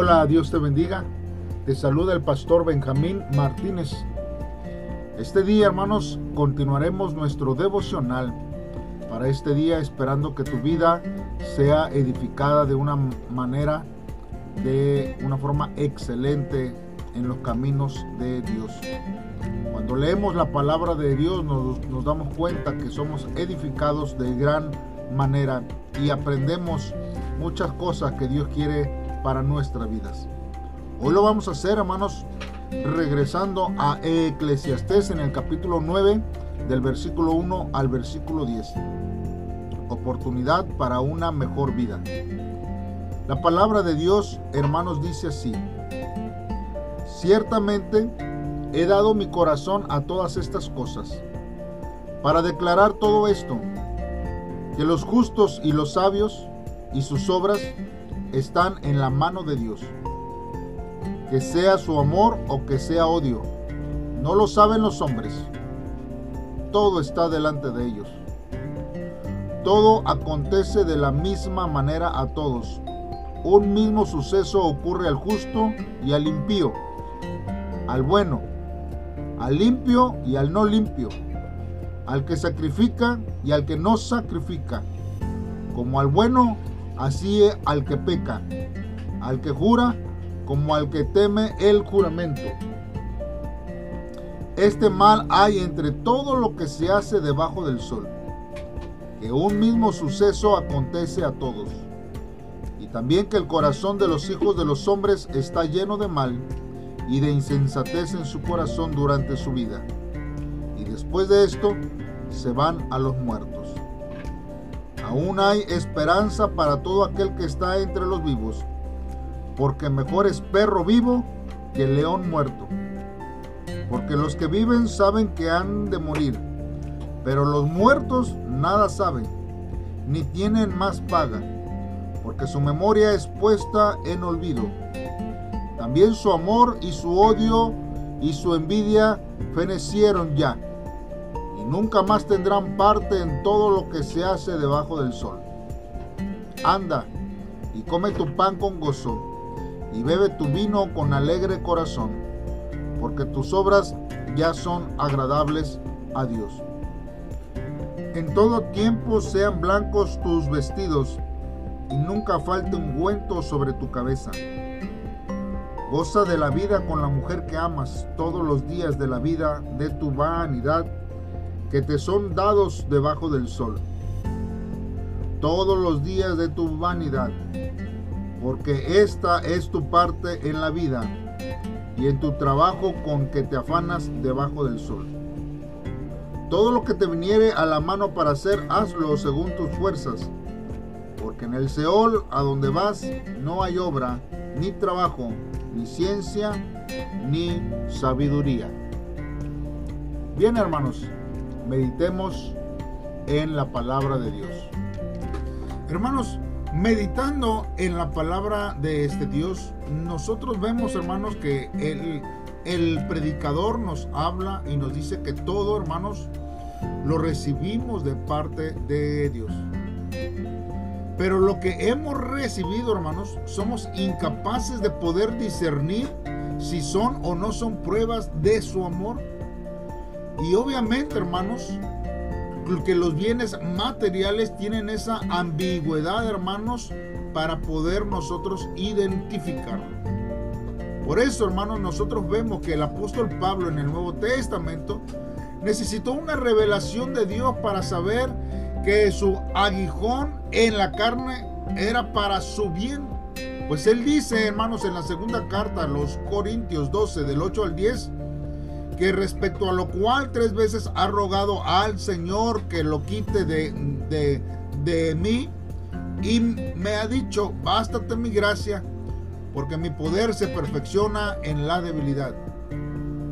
Hola, Dios te bendiga. Te saluda el pastor Benjamín Martínez. Este día, hermanos, continuaremos nuestro devocional para este día esperando que tu vida sea edificada de una manera, de una forma excelente en los caminos de Dios. Cuando leemos la palabra de Dios nos, nos damos cuenta que somos edificados de gran manera y aprendemos muchas cosas que Dios quiere para nuestras vidas. Hoy lo vamos a hacer, hermanos, regresando a Eclesiastés en el capítulo 9, del versículo 1 al versículo 10. Oportunidad para una mejor vida. La palabra de Dios, hermanos, dice así. Ciertamente he dado mi corazón a todas estas cosas, para declarar todo esto, que los justos y los sabios y sus obras están en la mano de Dios. Que sea su amor o que sea odio, no lo saben los hombres. Todo está delante de ellos. Todo acontece de la misma manera a todos. Un mismo suceso ocurre al justo y al impío, al bueno, al limpio y al no limpio, al que sacrifica y al que no sacrifica, como al bueno así al que peca, al que jura, como al que teme el juramento. Este mal hay entre todo lo que se hace debajo del sol, que un mismo suceso acontece a todos, y también que el corazón de los hijos de los hombres está lleno de mal y de insensatez en su corazón durante su vida, y después de esto se van a los muertos. Aún hay esperanza para todo aquel que está entre los vivos, porque mejor es perro vivo que león muerto. Porque los que viven saben que han de morir, pero los muertos nada saben, ni tienen más paga, porque su memoria es puesta en olvido. También su amor y su odio y su envidia fenecieron ya nunca más tendrán parte en todo lo que se hace debajo del sol. Anda y come tu pan con gozo y bebe tu vino con alegre corazón, porque tus obras ya son agradables a Dios. En todo tiempo sean blancos tus vestidos y nunca falte ungüento sobre tu cabeza. Goza de la vida con la mujer que amas todos los días de la vida de tu vanidad que te son dados debajo del sol, todos los días de tu vanidad, porque esta es tu parte en la vida y en tu trabajo con que te afanas debajo del sol. Todo lo que te viniere a la mano para hacer, hazlo según tus fuerzas, porque en el Seol a donde vas no hay obra, ni trabajo, ni ciencia, ni sabiduría. Bien hermanos, meditemos en la palabra de Dios. Hermanos, meditando en la palabra de este Dios, nosotros vemos, hermanos, que el, el predicador nos habla y nos dice que todo, hermanos, lo recibimos de parte de Dios. Pero lo que hemos recibido, hermanos, somos incapaces de poder discernir si son o no son pruebas de su amor y obviamente, hermanos, que los bienes materiales tienen esa ambigüedad, hermanos, para poder nosotros identificarlo. Por eso, hermanos, nosotros vemos que el apóstol Pablo en el Nuevo Testamento necesitó una revelación de Dios para saber que su aguijón en la carne era para su bien. Pues él dice, hermanos, en la segunda carta los Corintios 12, del 8 al 10, que respecto a lo cual tres veces ha rogado al Señor que lo quite de, de, de mí y me ha dicho, bástate mi gracia, porque mi poder se perfecciona en la debilidad.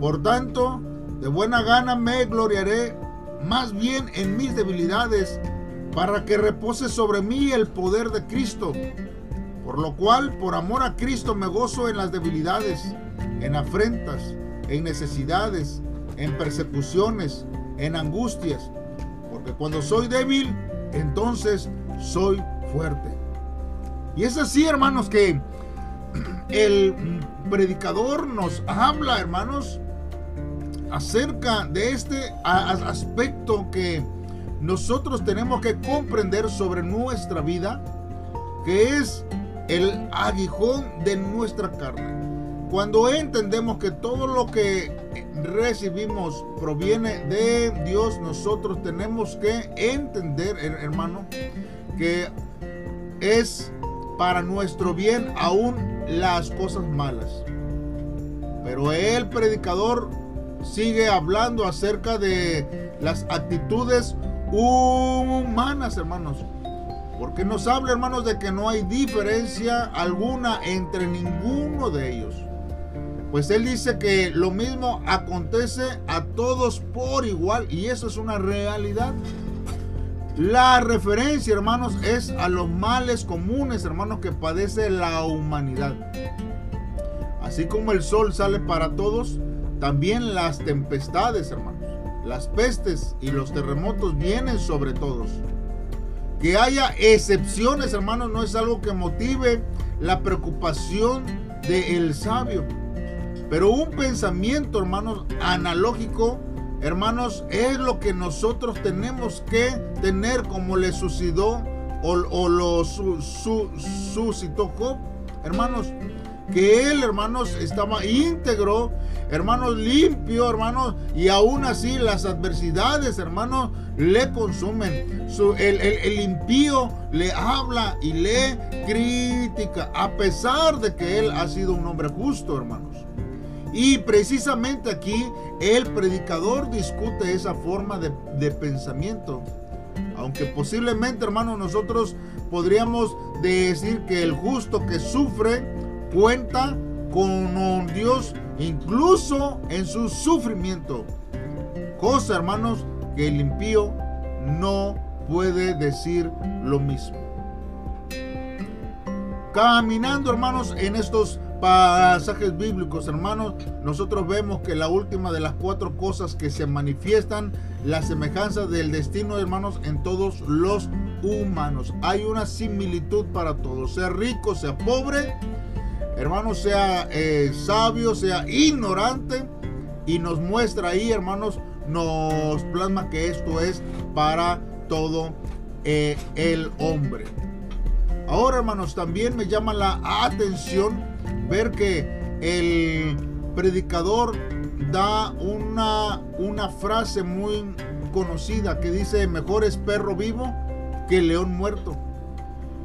Por tanto, de buena gana me gloriaré más bien en mis debilidades, para que repose sobre mí el poder de Cristo. Por lo cual, por amor a Cristo, me gozo en las debilidades, en afrentas en necesidades, en persecuciones, en angustias. Porque cuando soy débil, entonces soy fuerte. Y es así, hermanos, que el predicador nos habla, hermanos, acerca de este aspecto que nosotros tenemos que comprender sobre nuestra vida, que es el aguijón de nuestra carne. Cuando entendemos que todo lo que recibimos proviene de Dios, nosotros tenemos que entender, hermano, que es para nuestro bien aún las cosas malas. Pero el predicador sigue hablando acerca de las actitudes humanas, hermanos. Porque nos habla, hermanos, de que no hay diferencia alguna entre ninguno de ellos. Pues él dice que lo mismo acontece a todos por igual y eso es una realidad. La referencia, hermanos, es a los males comunes, hermanos, que padece la humanidad. Así como el sol sale para todos, también las tempestades, hermanos, las pestes y los terremotos vienen sobre todos. Que haya excepciones, hermanos, no es algo que motive la preocupación del sabio. Pero un pensamiento, hermanos, analógico, hermanos, es lo que nosotros tenemos que tener como le sucedió o, lo suscitó Job, hermanos que él, hermanos, estaba íntegro, hermanos, limpio, hermanos, y aún así las adversidades, hermanos, le consumen. el, el, impío le habla y le critica, a pesar de que él ha sido un hombre justo, hermanos. Y precisamente aquí el predicador discute esa forma de, pensamiento. Aunque posiblemente, hermanos, nosotros podríamos decir que el justo que sufre, cuenta con Dios incluso en su sufrimiento. Cosa, hermanos, que el impío no puede decir lo mismo. Caminando, hermanos, en estos pasajes bíblicos, hermanos, nosotros vemos que la última de las cuatro cosas que se manifiestan, la semejanza del destino, hermanos, en todos los humanos. Hay una similitud para todos, sea rico, sea pobre, hermanos, sea eh, sabio, sea ignorante, y nos muestra ahí, hermanos, nos plasma que esto es para todo eh, el hombre. Ahora, hermanos, también me llama la atención ver que el predicador da una, una frase muy conocida que dice, mejor es perro vivo que león muerto.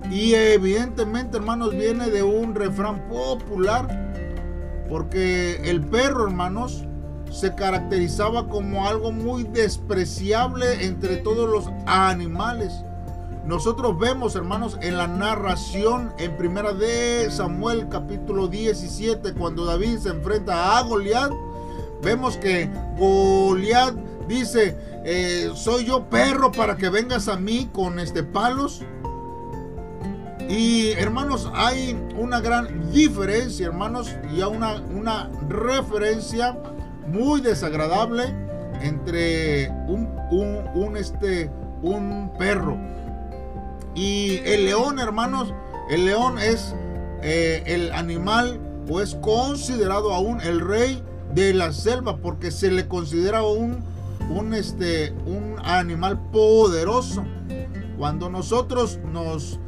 Y evidentemente, hermanos, viene de un refrán popular, porque el perro, hermanos, se caracterizaba como algo muy despreciable entre todos los animales. Nosotros vemos, hermanos, en la narración en primera de Samuel capítulo 17, cuando David se enfrenta a Goliat, vemos que Goliat dice, eh, soy yo perro para que vengas a mí con este palos. Y hermanos, hay una gran diferencia, hermanos, y una, una referencia muy desagradable entre un, un, este, un perro. Y el león, hermanos, el león es eh, el animal o es considerado aún el rey de la selva porque se le considera un, un, este, un animal poderoso. Cuando nosotros nos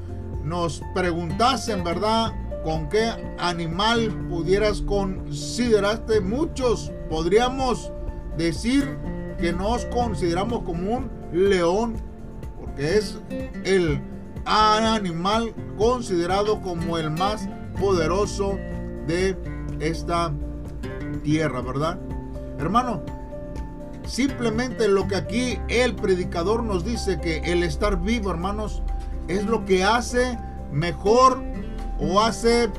nos preguntasen, ¿verdad? ¿Con qué animal pudieras considerarte? Muchos podríamos decir que nos consideramos como un león, porque es el animal considerado como el más poderoso de esta tierra, ¿verdad? Hermano, simplemente lo que aquí el predicador nos dice que el estar vivo, hermanos, es lo que hace mejor o hace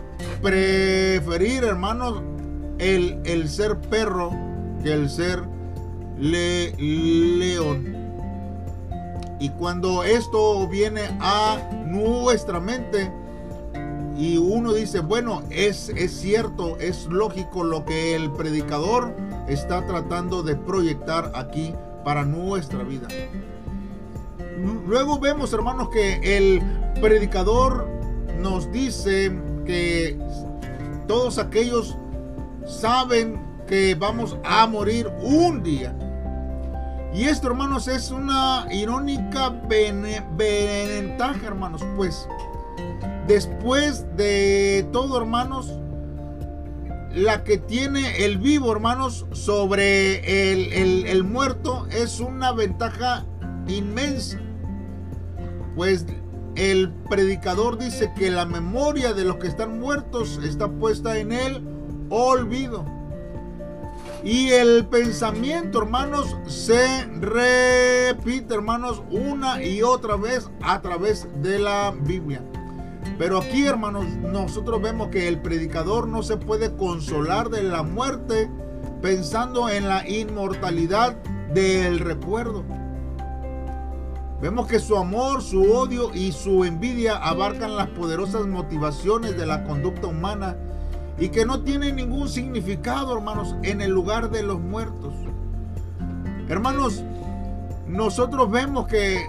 preferir, hermanos, el, el ser perro que el ser león. Y cuando esto viene a nuestra mente y uno dice, bueno, es, es cierto, es lógico lo que el predicador está tratando de proyectar aquí para nuestra vida. Luego vemos, hermanos, que el predicador nos dice que todos aquellos saben que vamos a morir un día. Y esto, hermanos, es una irónica ventaja, hermanos, pues después de todo, hermanos, la que tiene el vivo, hermanos, sobre el, el muerto es una ventaja inmensa. Pues el predicador dice que la memoria de los que están muertos está puesta en el olvido. Y el pensamiento, hermanos, se repite, hermanos, una y otra vez a través de la Biblia. Pero aquí, hermanos, nosotros vemos que el predicador no se puede consolar de la muerte pensando en la inmortalidad del recuerdo. Vemos que su amor, su odio y su envidia abarcan las poderosas motivaciones de la conducta humana y que no tienen ningún significado, hermanos, en el lugar de los muertos. Hermanos, nosotros vemos que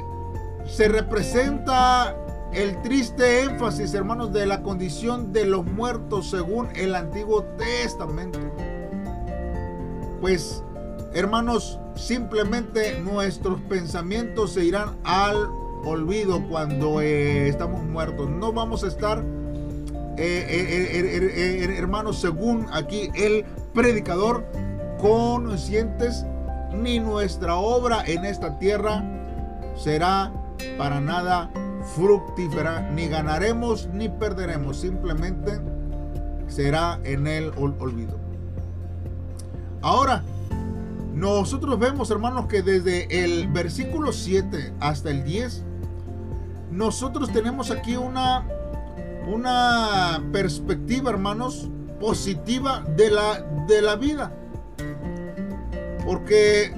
se representa el triste énfasis, hermanos, de la condición de los muertos según el Antiguo Testamento. Pues Hermanos, simplemente nuestros pensamientos se irán al olvido cuando eh, estamos muertos. No vamos a estar, eh, eh, hermanos, según aquí el predicador, conscientes, ni nuestra obra en esta tierra será para nada fructífera, ni ganaremos ni perderemos, simplemente será en el olvido. Ahora, nosotros vemos, hermanos, que desde el versículo 7 hasta el 10, nosotros tenemos aquí una, una perspectiva, hermanos, positiva de la, de la vida. Porque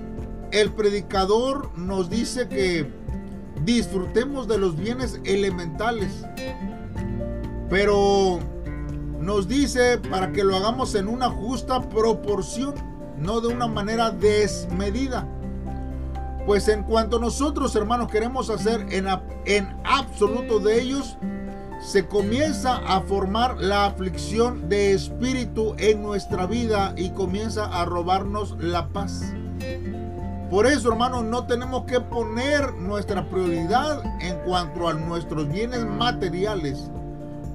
el predicador nos dice que disfrutemos de los bienes elementales. Pero nos dice para que lo hagamos en una justa proporción no de una manera desmedida. Pues en cuanto nosotros, hermanos, queremos hacer en, en absoluto de ellos, se comienza a formar la aflicción de espíritu en nuestra vida y comienza a robarnos la paz. Por eso, hermanos, no tenemos que poner nuestra prioridad en cuanto a nuestros bienes materiales,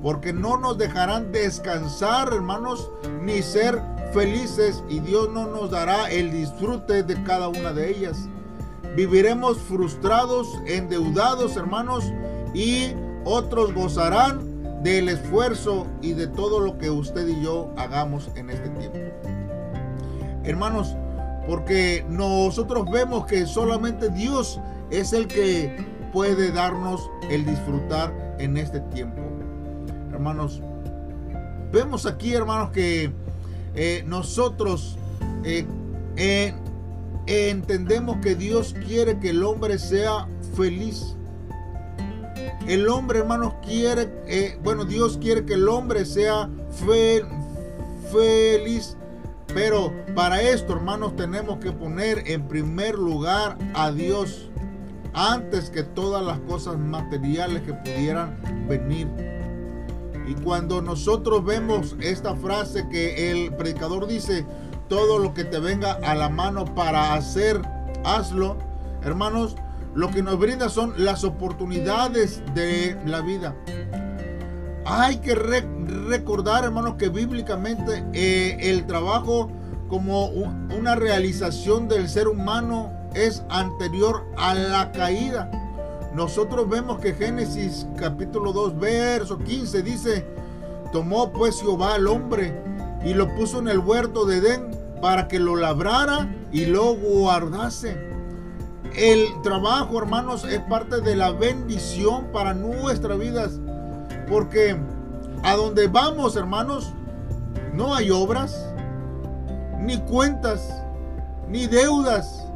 porque no nos dejarán descansar, hermanos, ni ser felices y Dios no nos dará el disfrute de cada una de ellas. Viviremos frustrados, endeudados, hermanos, y otros gozarán del esfuerzo y de todo lo que usted y yo hagamos en este tiempo. Hermanos, porque nosotros vemos que solamente Dios es el que puede darnos el disfrutar en este tiempo. Hermanos, vemos aquí, hermanos, que eh, nosotros eh, eh, entendemos que Dios quiere que el hombre sea feliz. El hombre, hermanos, quiere, bueno, Dios quiere que el hombre sea feliz. Pero para esto, hermanos, tenemos que poner en primer lugar a Dios antes que todas las cosas materiales que pudieran venir. Y cuando nosotros vemos esta frase que el predicador dice, todo lo que te venga a la mano para hacer, hazlo, hermanos, lo que nos brinda son las oportunidades de la vida. Hay que recordar, hermanos, que bíblicamente eh, el trabajo como una realización del ser humano es anterior a la caída. Nosotros vemos que Génesis capítulo 2, verso 15 dice, tomó pues Jehová al hombre y lo puso en el huerto de Edén para que lo labrara y lo guardase. El trabajo, hermanos, es parte de la bendición para nuestras vidas. Porque a donde vamos, hermanos, no hay obras, ni cuentas, ni deudas,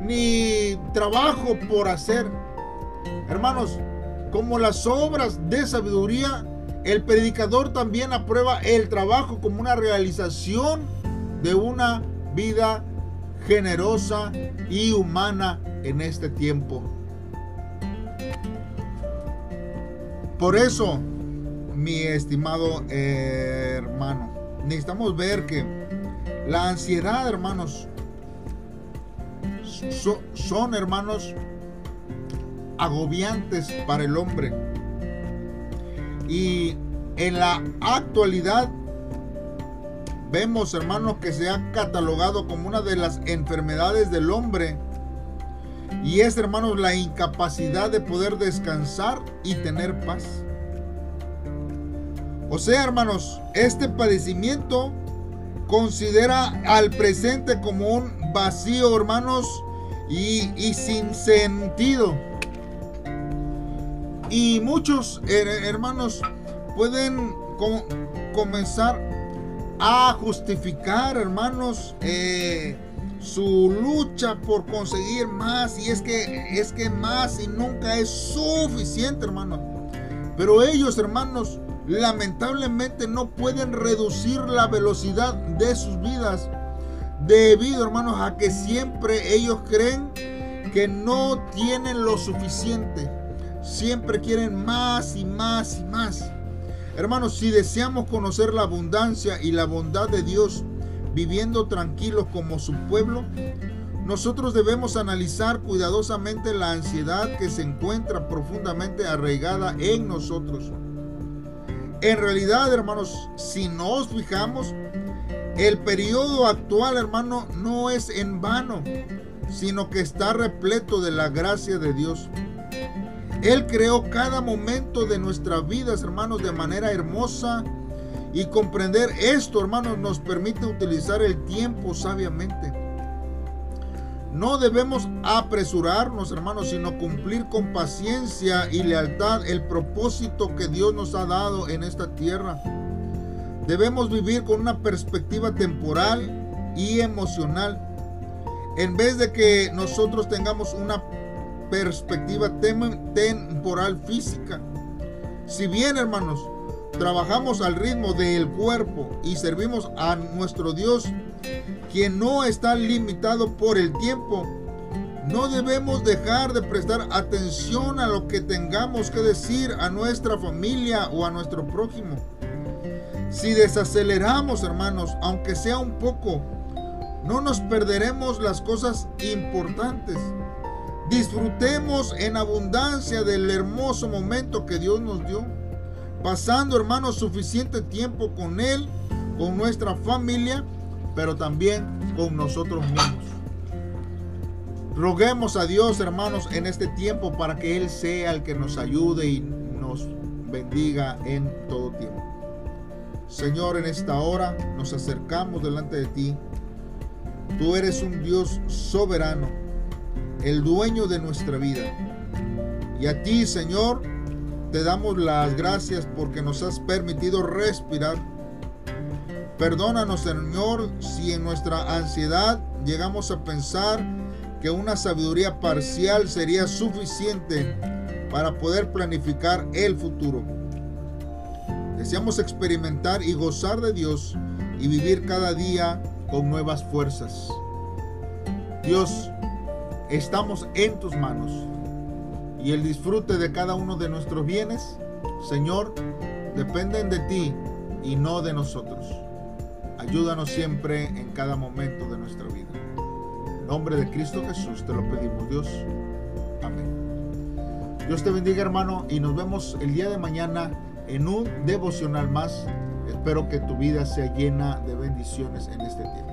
ni trabajo por hacer. Hermanos, como las obras de sabiduría, el predicador también aprueba el trabajo como una realización de una vida generosa y humana en este tiempo. Por eso, mi estimado hermano. Necesitamos ver que la ansiedad, hermanos, son, hermanos, agobiantes para el hombre. Y en la actualidad vemos, hermanos, que se ha catalogado como una de las enfermedades del hombre. Y es, hermanos, la incapacidad de poder descansar y tener paz. O sea, hermanos, este padecimiento considera al presente como un vacío, hermanos, y, sin sentido. Y muchos hermanos pueden comenzar a justificar, hermanos, eh, su lucha por conseguir más. Y es que es que más y nunca es suficiente, hermanos. Pero ellos, hermanos, lamentablemente no pueden reducir la velocidad de sus vidas debido, hermanos, a que siempre ellos creen que no tienen lo suficiente. Siempre quieren más y más y más. Hermanos, si deseamos conocer la abundancia y la bondad de Dios viviendo tranquilos como su pueblo, nosotros debemos analizar cuidadosamente la ansiedad que se encuentra profundamente arraigada en nosotros. En realidad, hermanos, si nos fijamos, el periodo actual, hermano, no es en vano, sino que está repleto de la gracia de Dios. Él creó cada momento de nuestras vidas, hermanos, de manera hermosa. Y comprender esto, hermanos, nos permite utilizar el tiempo sabiamente. No debemos apresurarnos, hermanos, sino cumplir con paciencia y lealtad el propósito que Dios nos ha dado en esta tierra. Debemos vivir con una perspectiva temporal y emocional. En vez de que nosotros tengamos una perspectiva temporal física. Si bien, hermanos, trabajamos al ritmo del cuerpo y servimos a nuestro Dios, quien no está limitado por el tiempo, no debemos dejar de prestar atención a lo que tengamos que decir a nuestra familia o a nuestro prójimo. Si desaceleramos, hermanos, aunque sea un poco, no nos perderemos las cosas importantes. Disfrutemos en abundancia del hermoso momento que Dios nos dio pasando, hermanos, suficiente tiempo con Él, con nuestra familia, pero también con nosotros mismos. Roguemos a Dios, hermanos, en este tiempo para que Él sea el que nos ayude y nos bendiga en todo tiempo. Señor, en esta hora nos acercamos delante de ti. Tú eres un Dios soberano, el dueño de nuestra vida. Y a ti, Señor, te damos las gracias porque nos has permitido respirar. Perdónanos, Señor, si en nuestra ansiedad llegamos a pensar que una sabiduría parcial sería suficiente para poder planificar el futuro. Deseamos experimentar y gozar de Dios y vivir cada día con nuevas fuerzas. Dios, estamos en tus manos y el disfrute de cada uno de nuestros bienes, Señor, dependen de ti y no de nosotros. Ayúdanos siempre en cada momento de nuestra vida. En nombre de Cristo Jesús te lo pedimos, Dios. Amén. Dios te bendiga, hermano, y nos vemos el día de mañana en un devocional más. Espero que tu vida sea llena de bendiciones en este tiempo.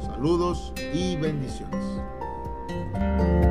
Saludos y bendiciones. you